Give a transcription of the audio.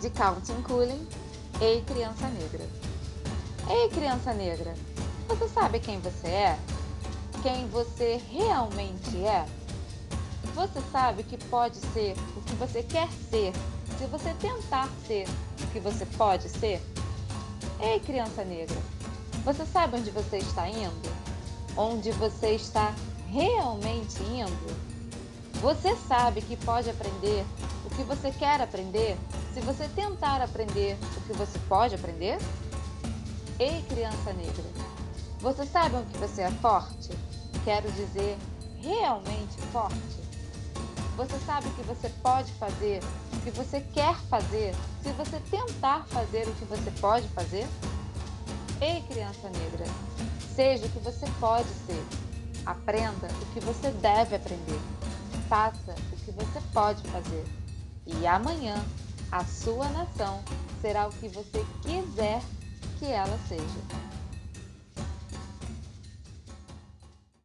de Counting Cooling, Ei Criança Negra. Ei Criança Negra, você sabe quem você é? Quem você realmente é? Você sabe que pode ser o que você quer ser se você tentar ser o que você pode ser? Ei Criança Negra, você sabe onde você está indo? Onde você está realmente indo? Você sabe que pode aprender o que você quer aprender se você tentar aprender o que você pode aprender? Ei, criança negra, você sabe o que você é forte? Quero dizer, realmente forte. Você sabe o que você pode fazer, o que você quer fazer, se você tentar fazer o que você pode fazer? Ei, criança negra, seja o que você pode ser. Aprenda o que você deve aprender. Faça o que você pode fazer. E amanhã a sua nação será o que você quiser que ela seja.